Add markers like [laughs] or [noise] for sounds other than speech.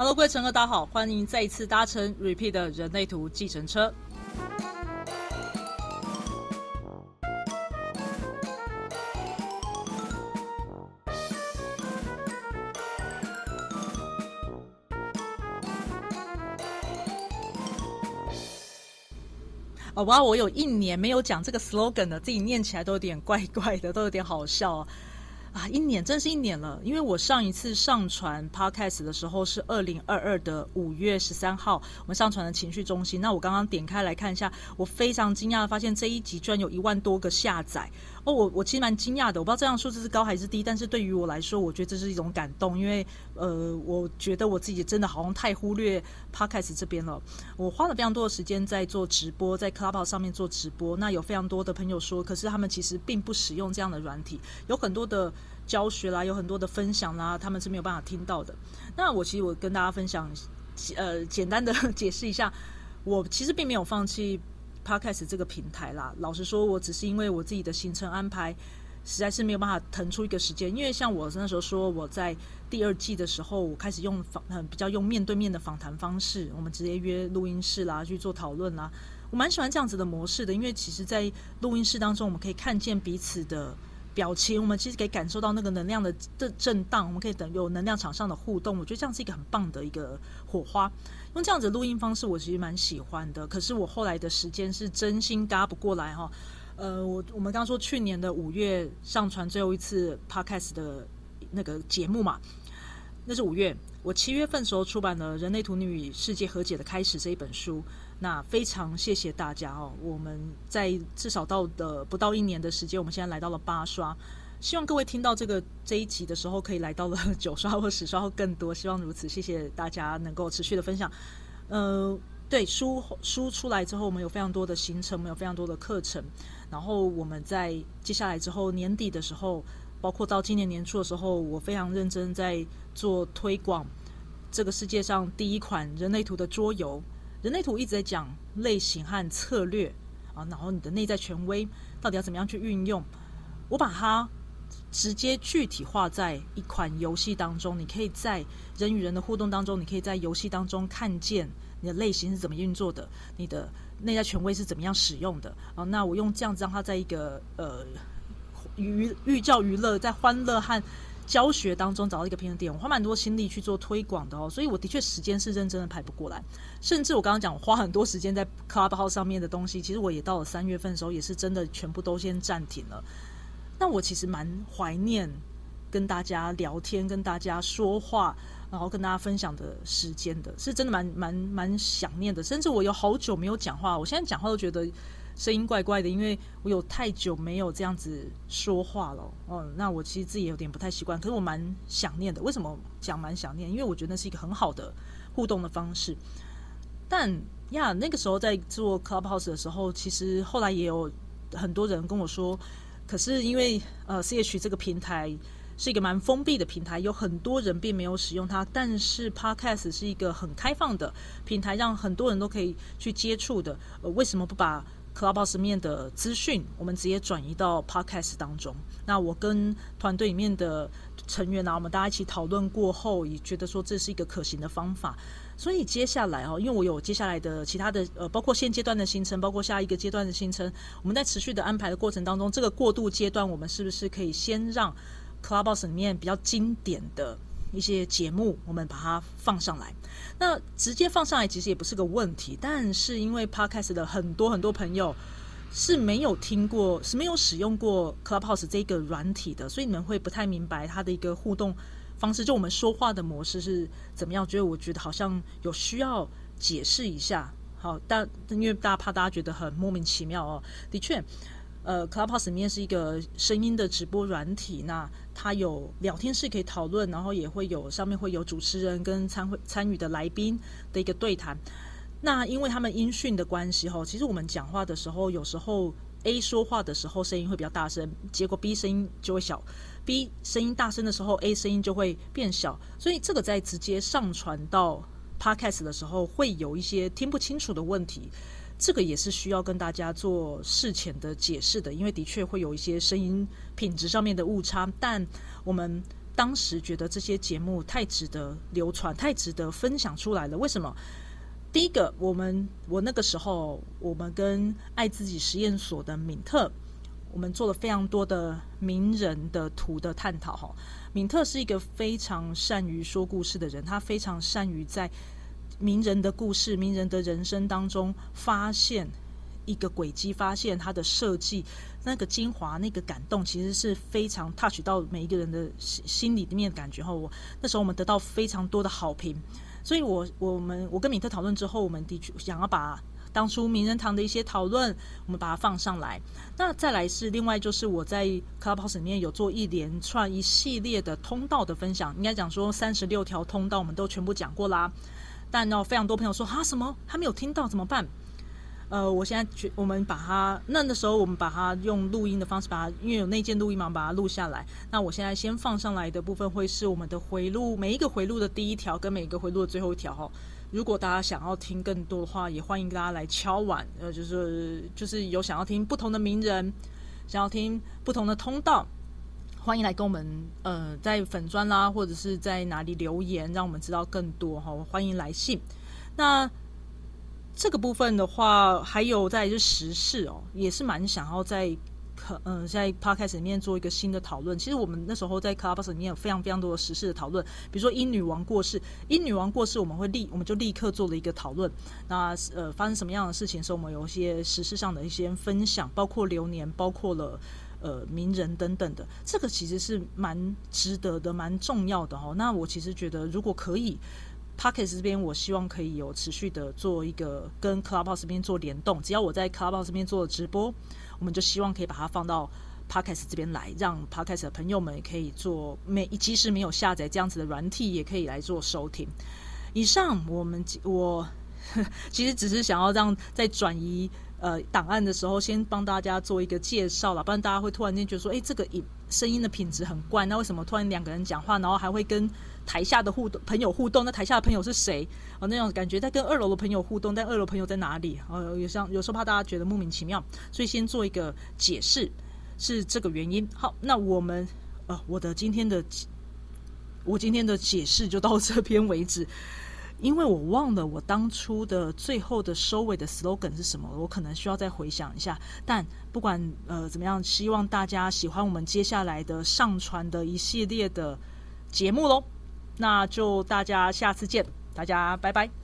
Hello，各位乘客，大家好，欢迎再一次搭乘 Repeat 的人类图计程车。哇，我有一年没有讲这个 slogan 了，自己念起来都有点怪怪的，都有点好笑。啊，一年真是一年了，因为我上一次上传 podcast 的时候是二零二二的五月十三号，我们上传的情绪中心。那我刚刚点开来看一下，我非常惊讶的发现这一集居然有一万多个下载。哦，我我其实蛮惊讶的，我不知道这样数字是高还是低，但是对于我来说，我觉得这是一种感动，因为呃，我觉得我自己真的好像太忽略 podcast 这边了。我花了非常多的时间在做直播，在 Clubhouse 上面做直播。那有非常多的朋友说，可是他们其实并不使用这样的软体，有很多的教学啦，有很多的分享啦，他们是没有办法听到的。那我其实我跟大家分享，呃，简单的 [laughs] 解释一下，我其实并没有放弃。Podcast 这个平台啦，老实说，我只是因为我自己的行程安排，实在是没有办法腾出一个时间。因为像我那时候说，我在第二季的时候，我开始用访，比较用面对面的访谈方式，我们直接约录音室啦去做讨论啦。我蛮喜欢这样子的模式的，因为其实，在录音室当中，我们可以看见彼此的表情，我们其实可以感受到那个能量的的震荡，我们可以等有能量场上的互动。我觉得这样是一个很棒的一个火花。用这样子录音方式，我其实蛮喜欢的。可是我后来的时间是真心嘎不过来哈。呃，我我们刚说去年的五月上传最后一次 podcast 的那个节目嘛，那是五月。我七月份时候出版了《人类图女与世界和解的开始》这一本书。那非常谢谢大家哦。我们在至少到的不到一年的时间，我们现在来到了八刷。希望各位听到这个这一集的时候，可以来到了九刷或十刷或更多。希望如此，谢谢大家能够持续的分享。呃，对书书出来之后，我们有非常多的行程，我们有非常多的课程。然后我们在接下来之后年底的时候，包括到今年年初的时候，我非常认真在做推广这个世界上第一款人类图的桌游。人类图一直在讲类型和策略啊，然后你的内在权威到底要怎么样去运用，我把它。直接具体化在一款游戏当中，你可以在人与人的互动当中，你可以在游戏当中看见你的类型是怎么运作的，你的内在权威是怎么样使用的。啊，那我用这样子让它在一个呃娱寓教于乐，在欢乐和教学当中找到一个平衡点。我花蛮多心力去做推广的哦，所以我的确时间是认真的排不过来。甚至我刚刚讲我花很多时间在 Clubhouse 上面的东西，其实我也到了三月份的时候，也是真的全部都先暂停了。那我其实蛮怀念跟大家聊天、跟大家说话，然后跟大家分享的时间的，是真的蛮蛮蛮想念的。甚至我有好久没有讲话，我现在讲话都觉得声音怪怪的，因为我有太久没有这样子说话了。哦，那我其实自己有点不太习惯，可是我蛮想念的。为什么讲蛮想念？因为我觉得那是一个很好的互动的方式。但呀，那个时候在做 Clubhouse 的时候，其实后来也有很多人跟我说。可是因为呃，C H 这个平台是一个蛮封闭的平台，有很多人并没有使用它。但是 Podcast 是一个很开放的平台，让很多人都可以去接触的。呃，为什么不把 Clubhouse 面的资讯，我们直接转移到 Podcast 当中？那我跟团队里面的成员啊，我们大家一起讨论过后，也觉得说这是一个可行的方法。所以接下来哦，因为我有接下来的其他的呃，包括现阶段的行程，包括下一个阶段的行程，我们在持续的安排的过程当中，这个过渡阶段，我们是不是可以先让 Clubhouse 里面比较经典的一些节目，我们把它放上来？那直接放上来其实也不是个问题，但是因为 Podcast 的很多很多朋友是没有听过，是没有使用过 Clubhouse 这个软体的，所以你们会不太明白它的一个互动。方式就我们说话的模式是怎么样？觉得我觉得好像有需要解释一下。好，但因为大家怕大家觉得很莫名其妙哦。的确，呃，Clubhouse 里面是一个声音的直播软体，那它有聊天室可以讨论，然后也会有上面会有主持人跟参会参与的来宾的一个对谈。那因为他们音讯的关系哈，其实我们讲话的时候，有时候 A 说话的时候声音会比较大声，结果 B 声音就会小。B 声音大声的时候，A 声音就会变小，所以这个在直接上传到 Podcast 的时候，会有一些听不清楚的问题。这个也是需要跟大家做事前的解释的，因为的确会有一些声音品质上面的误差。但我们当时觉得这些节目太值得流传，太值得分享出来了。为什么？第一个，我们我那个时候，我们跟爱自己实验所的敏特，我们做了非常多的名人的图的探讨。哈，敏特是一个非常善于说故事的人，他非常善于在名人的故事、名人的人生当中发现。一个轨迹，发现他的设计那个精华，那个感动，其实是非常 touch 到每一个人的心心里面的感觉。后我那时候我们得到非常多的好评，所以我我们我跟米特讨论之后，我们的确想要把当初名人堂的一些讨论，我们把它放上来。那再来是另外就是我在 Clubhouse 里面有做一连串一系列的通道的分享，应该讲说三十六条通道我们都全部讲过啦。但呢，非常多朋友说啊什么还没有听到怎么办？呃，我现在觉我们把它那的时候，我们把它用录音的方式把它，因为有那件录音嘛，把它录下来。那我现在先放上来的部分会是我们的回路，每一个回路的第一条跟每一个回路的最后一条哈。如果大家想要听更多的话，也欢迎大家来敲碗，呃，就是就是有想要听不同的名人，想要听不同的通道，欢迎来跟我们呃在粉砖啦，或者是在哪里留言，让我们知道更多哈。欢迎来信。那。这个部分的话，还有在是时事哦，也是蛮想要在可嗯在 podcast 里面做一个新的讨论。其实我们那时候在 club 里面有非常非常多的时事的讨论，比如说英女王过世，英女王过世，我们会立我们就立刻做了一个讨论。那呃发生什么样的事情时候，我们有一些时事上的一些分享，包括流年，包括了呃名人等等的，这个其实是蛮值得的，蛮重要的哦。那我其实觉得，如果可以。Pockets 这边，我希望可以有持续的做一个跟 Clubhouse 这边做联动。只要我在 Clubhouse 这边做直播，我们就希望可以把它放到 Pockets 这边来，让 Pockets 的朋友们也可以做。每即使没有下载这样子的软体，也可以来做收听。以上，我们我 [laughs] 其实只是想要让在转移呃档案的时候，先帮大家做一个介绍了，不然大家会突然间觉得说，哎，这个音声音的品质很怪，那为什么突然两个人讲话，然后还会跟台下的互动朋友互动，那台下的朋友是谁？哦，那种感觉在跟二楼的朋友互动，但二楼朋友在哪里？哦，有像有时候怕大家觉得莫名其妙，所以先做一个解释，是这个原因。好，那我们呃，我的今天的我今天的解释就到这边为止，因为我忘了我当初的最后的收尾的 slogan 是什么，我可能需要再回想一下。但不管呃怎么样，希望大家喜欢我们接下来的上传的一系列的节目喽。那就大家下次见，大家拜拜。